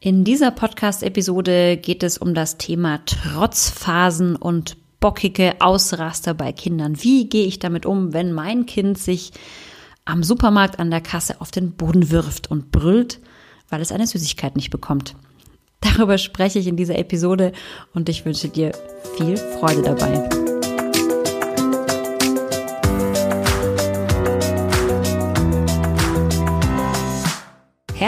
In dieser Podcast-Episode geht es um das Thema Trotzphasen und bockige Ausraster bei Kindern. Wie gehe ich damit um, wenn mein Kind sich am Supermarkt an der Kasse auf den Boden wirft und brüllt, weil es eine Süßigkeit nicht bekommt? Darüber spreche ich in dieser Episode und ich wünsche dir viel Freude dabei.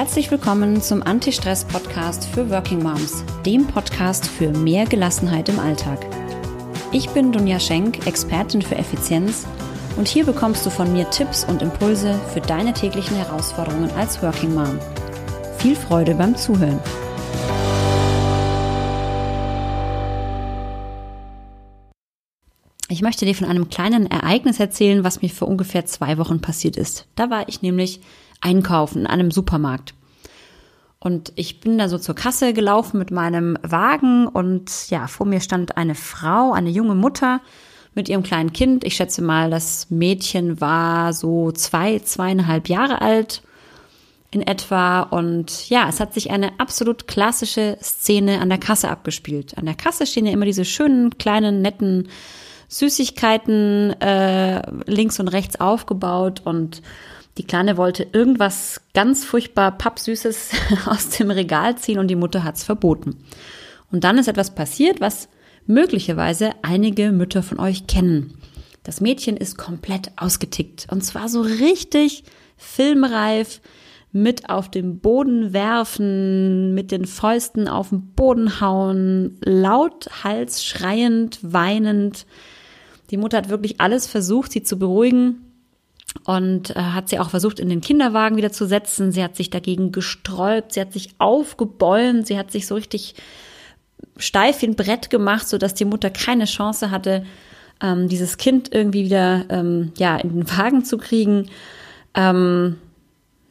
Herzlich willkommen zum Anti-Stress-Podcast für Working Moms, dem Podcast für mehr Gelassenheit im Alltag. Ich bin Dunja Schenk, Expertin für Effizienz und hier bekommst du von mir Tipps und Impulse für deine täglichen Herausforderungen als Working Mom. Viel Freude beim Zuhören. Ich möchte dir von einem kleinen Ereignis erzählen, was mir vor ungefähr zwei Wochen passiert ist. Da war ich nämlich einkaufen in einem Supermarkt. Und ich bin da so zur Kasse gelaufen mit meinem Wagen und ja, vor mir stand eine Frau, eine junge Mutter mit ihrem kleinen Kind. Ich schätze mal, das Mädchen war so zwei, zweieinhalb Jahre alt in etwa. Und ja, es hat sich eine absolut klassische Szene an der Kasse abgespielt. An der Kasse stehen ja immer diese schönen, kleinen, netten Süßigkeiten äh, links und rechts aufgebaut und die Kleine wollte irgendwas ganz furchtbar Pappsüßes aus dem Regal ziehen und die Mutter hat's verboten. Und dann ist etwas passiert, was möglicherweise einige Mütter von euch kennen. Das Mädchen ist komplett ausgetickt und zwar so richtig filmreif, mit auf den Boden werfen, mit den Fäusten auf den Boden hauen, lauthals schreiend, weinend. Die Mutter hat wirklich alles versucht, sie zu beruhigen und äh, hat sie auch versucht, in den Kinderwagen wieder zu setzen. Sie hat sich dagegen gesträubt, sie hat sich aufgebäumt, sie hat sich so richtig steif wie ein Brett gemacht, so dass die Mutter keine Chance hatte, ähm, dieses Kind irgendwie wieder ähm, ja in den Wagen zu kriegen. Ähm,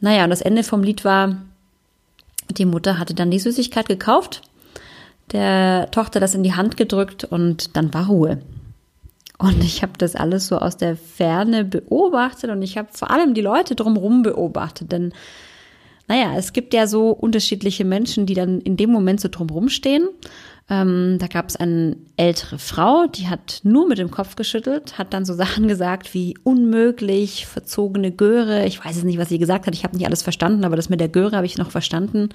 naja, und das Ende vom Lied war, die Mutter hatte dann die Süßigkeit gekauft, der Tochter das in die Hand gedrückt und dann war Ruhe. Und ich habe das alles so aus der Ferne beobachtet und ich habe vor allem die Leute drumherum beobachtet. Denn, naja, es gibt ja so unterschiedliche Menschen, die dann in dem Moment so drumherum stehen. Ähm, da gab es eine ältere Frau, die hat nur mit dem Kopf geschüttelt, hat dann so Sachen gesagt wie unmöglich, verzogene Göre. Ich weiß es nicht, was sie gesagt hat. Ich habe nicht alles verstanden, aber das mit der Göre habe ich noch verstanden.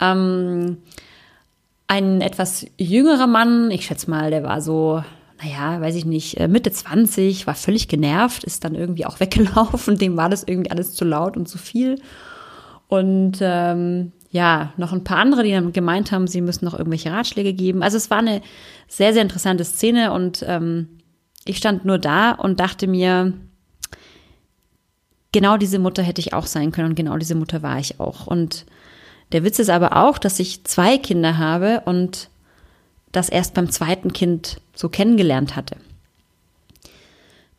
Ähm, ein etwas jüngerer Mann, ich schätze mal, der war so naja, weiß ich nicht, äh, Mitte 20, war völlig genervt, ist dann irgendwie auch weggelaufen, dem war das irgendwie alles zu laut und zu viel. Und ähm, ja, noch ein paar andere, die dann gemeint haben, sie müssen noch irgendwelche Ratschläge geben. Also es war eine sehr, sehr interessante Szene und ähm, ich stand nur da und dachte mir, genau diese Mutter hätte ich auch sein können und genau diese Mutter war ich auch. Und der Witz ist aber auch, dass ich zwei Kinder habe und das erst beim zweiten Kind so kennengelernt hatte.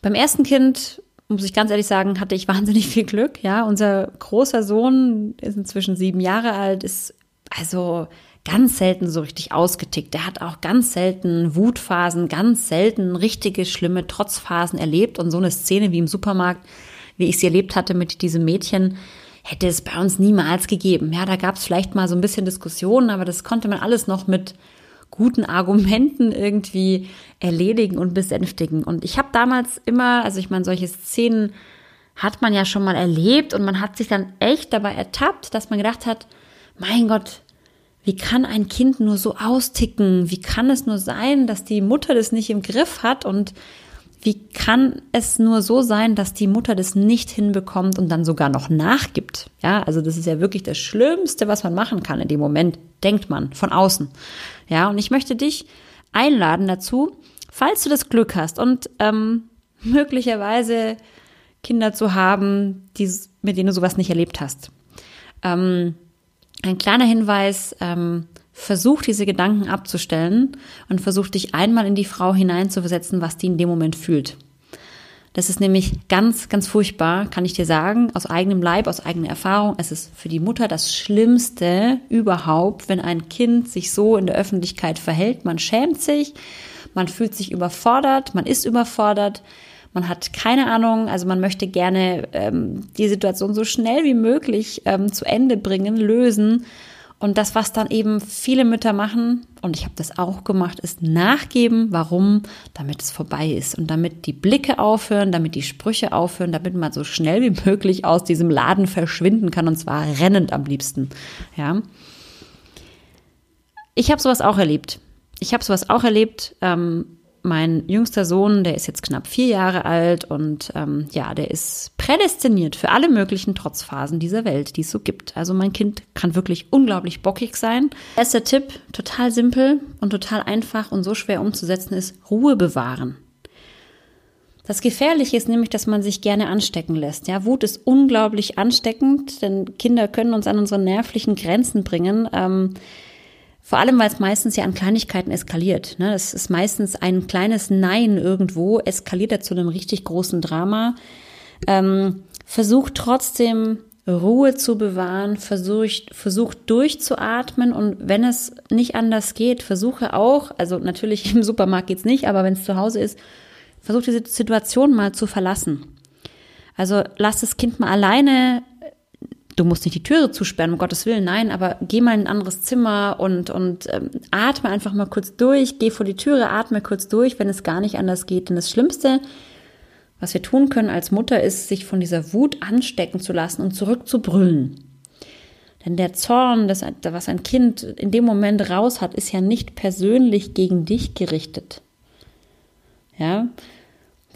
Beim ersten Kind, muss ich ganz ehrlich sagen, hatte ich wahnsinnig viel Glück. Ja, unser großer Sohn ist inzwischen sieben Jahre alt, ist also ganz selten so richtig ausgetickt. Der hat auch ganz selten Wutphasen, ganz selten richtige schlimme Trotzphasen erlebt und so eine Szene wie im Supermarkt, wie ich sie erlebt hatte mit diesem Mädchen, hätte es bei uns niemals gegeben. Ja, da gab es vielleicht mal so ein bisschen Diskussionen, aber das konnte man alles noch mit guten Argumenten irgendwie erledigen und besänftigen. Und ich habe damals immer, also ich meine, solche Szenen hat man ja schon mal erlebt und man hat sich dann echt dabei ertappt, dass man gedacht hat, mein Gott, wie kann ein Kind nur so austicken? Wie kann es nur sein, dass die Mutter das nicht im Griff hat? Und wie kann es nur so sein, dass die Mutter das nicht hinbekommt und dann sogar noch nachgibt? Ja, also das ist ja wirklich das Schlimmste, was man machen kann in dem Moment, denkt man von außen. Ja, und ich möchte dich einladen dazu, falls du das Glück hast und ähm, möglicherweise Kinder zu haben, die, mit denen du sowas nicht erlebt hast. Ähm, ein kleiner Hinweis, ähm, versuch diese Gedanken abzustellen und versuch dich einmal in die Frau hineinzuversetzen, was die in dem Moment fühlt. Das ist nämlich ganz, ganz furchtbar, kann ich dir sagen, aus eigenem Leib, aus eigener Erfahrung. Es ist für die Mutter das Schlimmste überhaupt, wenn ein Kind sich so in der Öffentlichkeit verhält. Man schämt sich, man fühlt sich überfordert, man ist überfordert, man hat keine Ahnung, also man möchte gerne ähm, die Situation so schnell wie möglich ähm, zu Ende bringen, lösen Und das, was dann eben viele Mütter machen, und ich habe das auch gemacht, ist nachgeben. Warum? Damit es vorbei ist und damit die Blicke aufhören, damit die Sprüche aufhören, damit man so schnell wie möglich aus diesem Laden verschwinden kann und zwar rennend am liebsten. Ja. Ich habe sowas auch erlebt. Ich habe sowas auch erlebt. Ähm, mein jüngster Sohn, der ist jetzt knapp vier Jahre alt und ähm, ja, der ist prädestiniert für alle möglichen Trotzphasen dieser Welt, die es so gibt. Also mein Kind kann wirklich unglaublich bockig sein. Erster Tipp, total simpel und total einfach und so schwer umzusetzen ist Ruhe bewahren. Das Gefährliche ist nämlich, dass man sich gerne anstecken lässt. Ja, Wut ist unglaublich ansteckend, denn Kinder können uns an unsere nervlichen Grenzen bringen. Ähm, vor allem, weil es meistens ja an Kleinigkeiten eskaliert. Ne? Das ist meistens ein kleines Nein irgendwo, eskaliert er zu einem richtig großen Drama. Ähm, versucht trotzdem Ruhe zu bewahren, versucht, versucht durchzuatmen und wenn es nicht anders geht, versuche auch, also natürlich im Supermarkt geht's nicht, aber wenn es zu Hause ist, versucht diese Situation mal zu verlassen. Also lass das Kind mal alleine du musst nicht die Türe zusperren, um Gottes Willen, nein, aber geh mal in ein anderes Zimmer und, und ähm, atme einfach mal kurz durch, geh vor die Türe, atme kurz durch, wenn es gar nicht anders geht. Denn das Schlimmste, was wir tun können als Mutter, ist, sich von dieser Wut anstecken zu lassen und zurückzubrüllen. Denn der Zorn, das, was ein Kind in dem Moment raus hat, ist ja nicht persönlich gegen dich gerichtet. Ja,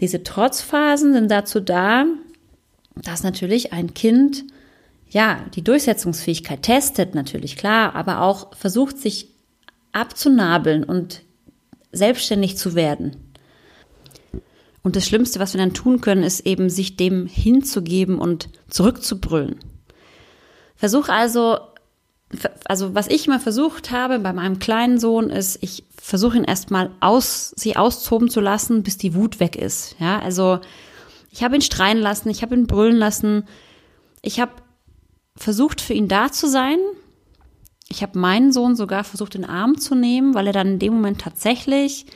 diese Trotzphasen sind dazu da, dass natürlich ein Kind ja, die Durchsetzungsfähigkeit testet natürlich, klar, aber auch versucht sich abzunabeln und selbstständig zu werden. Und das Schlimmste, was wir dann tun können, ist eben, sich dem hinzugeben und zurückzubrüllen. Versuch also, also was ich mal versucht habe bei meinem kleinen Sohn ist, ich versuche ihn erstmal aus, sie austoben zu lassen, bis die Wut weg ist. Ja, also ich habe ihn streien lassen, ich habe ihn brüllen lassen, ich habe versucht für ihn da zu sein. Ich habe meinen Sohn sogar versucht, den Arm zu nehmen, weil er dann in dem Moment tatsächlich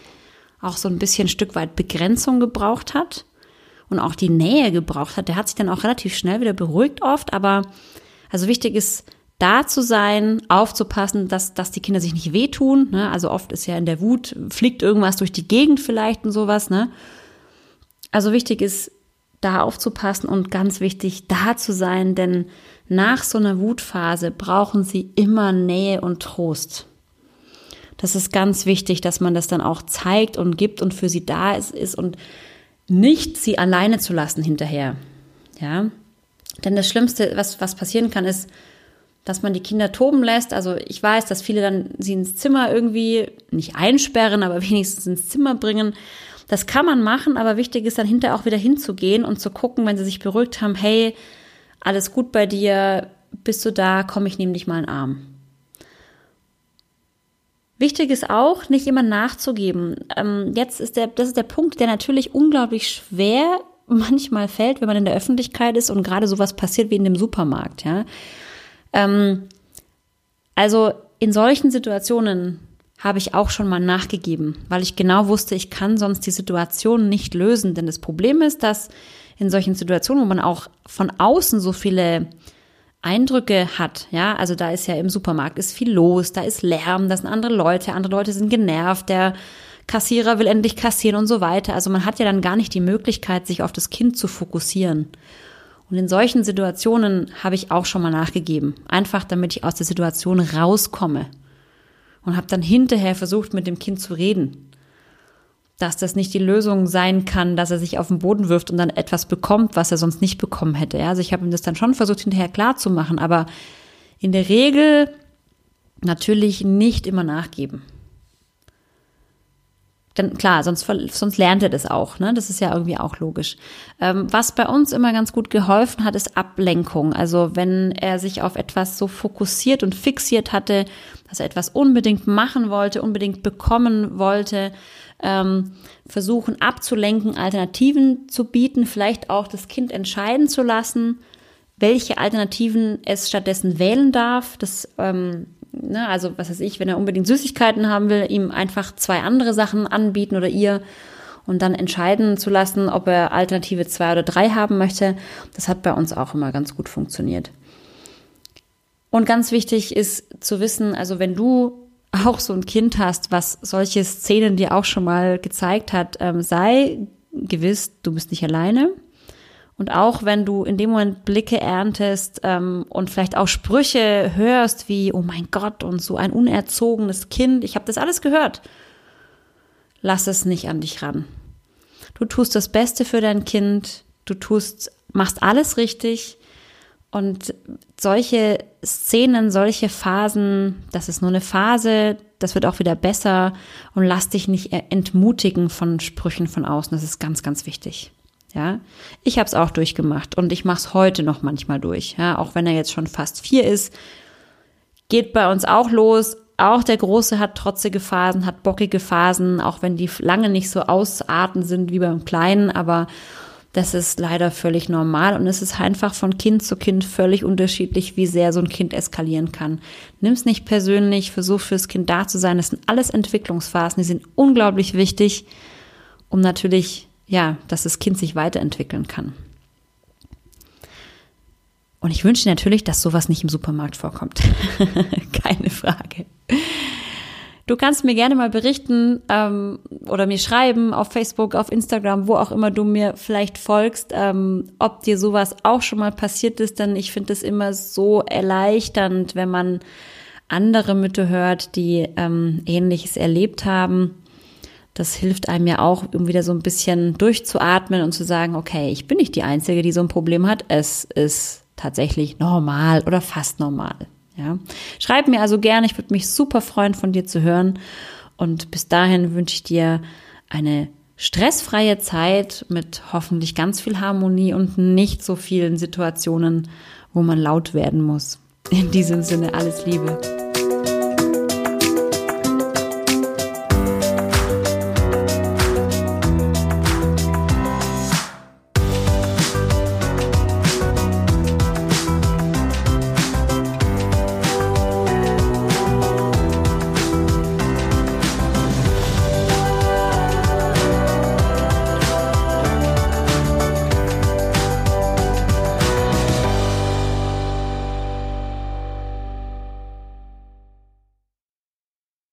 auch so ein bisschen ein Stück weit Begrenzung gebraucht hat und auch die Nähe gebraucht hat. Der hat sich dann auch relativ schnell wieder beruhigt oft, aber also wichtig ist, da zu sein, aufzupassen, dass, dass die Kinder sich nicht wehtun. Ne? Also oft ist ja in der Wut, fliegt irgendwas durch die Gegend vielleicht und sowas. Ne? Also wichtig ist, da aufzupassen und ganz wichtig, da zu sein, denn nach so einer Wutphase brauchen sie immer Nähe und Trost. Das ist ganz wichtig, dass man das dann auch zeigt und gibt und für sie da ist, ist und nicht sie alleine zu lassen hinterher. Ja. Denn das Schlimmste, was, was passieren kann, ist, dass man die Kinder toben lässt. Also ich weiß, dass viele dann sie ins Zimmer irgendwie nicht einsperren, aber wenigstens ins Zimmer bringen. Das kann man machen, aber wichtig ist dann hinterher auch wieder hinzugehen und zu gucken, wenn sie sich beruhigt haben, hey, alles gut bei dir, bist du da, komm, ich nehme dich mal in den Arm. Wichtig ist auch, nicht immer nachzugeben. Ähm, jetzt ist der, das ist der Punkt, der natürlich unglaublich schwer manchmal fällt, wenn man in der Öffentlichkeit ist und gerade sowas passiert wie in dem Supermarkt, ja. Ähm, also in solchen Situationen habe ich auch schon mal nachgegeben, weil ich genau wusste, ich kann sonst die Situation nicht lösen. Denn das Problem ist, dass in solchen Situationen, wo man auch von außen so viele Eindrücke hat, ja, also da ist ja im Supermarkt ist viel los, da ist Lärm, da sind andere Leute, andere Leute sind genervt, der Kassierer will endlich kassieren und so weiter. Also man hat ja dann gar nicht die Möglichkeit, sich auf das Kind zu fokussieren. Und in solchen Situationen habe ich auch schon mal nachgegeben, einfach damit ich aus der Situation rauskomme und habe dann hinterher versucht, mit dem Kind zu reden dass das nicht die Lösung sein kann, dass er sich auf den Boden wirft und dann etwas bekommt, was er sonst nicht bekommen hätte. Also ich habe ihm das dann schon versucht, hinterher klar zu machen, aber in der Regel natürlich nicht immer nachgeben. Denn klar, sonst, sonst lernt er das auch. Ne? Das ist ja irgendwie auch logisch. Ähm, was bei uns immer ganz gut geholfen hat, ist Ablenkung. Also wenn er sich auf etwas so fokussiert und fixiert hatte, dass er etwas unbedingt machen wollte, unbedingt bekommen wollte, ähm, versuchen abzulenken, Alternativen zu bieten, vielleicht auch das Kind entscheiden zu lassen, welche Alternativen es stattdessen wählen darf. Das, ähm, ne, also was weiß ich, wenn er unbedingt Süßigkeiten haben will, ihm einfach zwei andere Sachen anbieten oder ihr und dann entscheiden zu lassen, ob er Alternative zwei oder drei haben möchte. Das hat bei uns auch immer ganz gut funktioniert. Und ganz wichtig ist zu wissen, also wenn du auch so ein Kind hast, was solche Szenen dir auch schon mal gezeigt hat, ähm, sei gewiss, du bist nicht alleine. Und auch wenn du in dem Moment Blicke erntest ähm, und vielleicht auch Sprüche hörst wie, oh mein Gott, und so ein unerzogenes Kind, ich habe das alles gehört, lass es nicht an dich ran. Du tust das Beste für dein Kind, du tust, machst alles richtig. Und solche Szenen, solche Phasen, das ist nur eine Phase, das wird auch wieder besser und lass dich nicht entmutigen von Sprüchen von außen. Das ist ganz, ganz wichtig. Ja, ich habe es auch durchgemacht und ich mache es heute noch manchmal durch. Ja, auch wenn er jetzt schon fast vier ist, geht bei uns auch los. Auch der Große hat trotzige Phasen, hat bockige Phasen, auch wenn die lange nicht so ausarten sind wie beim Kleinen, aber das ist leider völlig normal und es ist einfach von Kind zu Kind völlig unterschiedlich, wie sehr so ein Kind eskalieren kann. Nimm's nicht persönlich, versuch fürs Kind da zu sein. Das sind alles Entwicklungsphasen, die sind unglaublich wichtig, um natürlich, ja, dass das Kind sich weiterentwickeln kann. Und ich wünsche natürlich, dass sowas nicht im Supermarkt vorkommt. Keine Frage. Du kannst mir gerne mal berichten ähm, oder mir schreiben auf Facebook, auf Instagram, wo auch immer du mir vielleicht folgst, ähm, ob dir sowas auch schon mal passiert ist. Denn ich finde es immer so erleichternd, wenn man andere Mütter hört, die ähm, Ähnliches erlebt haben. Das hilft einem ja auch, um wieder so ein bisschen durchzuatmen und zu sagen, okay, ich bin nicht die Einzige, die so ein Problem hat. Es ist tatsächlich normal oder fast normal. Ja. Schreib mir also gerne, ich würde mich super freuen, von dir zu hören. Und bis dahin wünsche ich dir eine stressfreie Zeit mit hoffentlich ganz viel Harmonie und nicht so vielen Situationen, wo man laut werden muss. In diesem Sinne alles Liebe.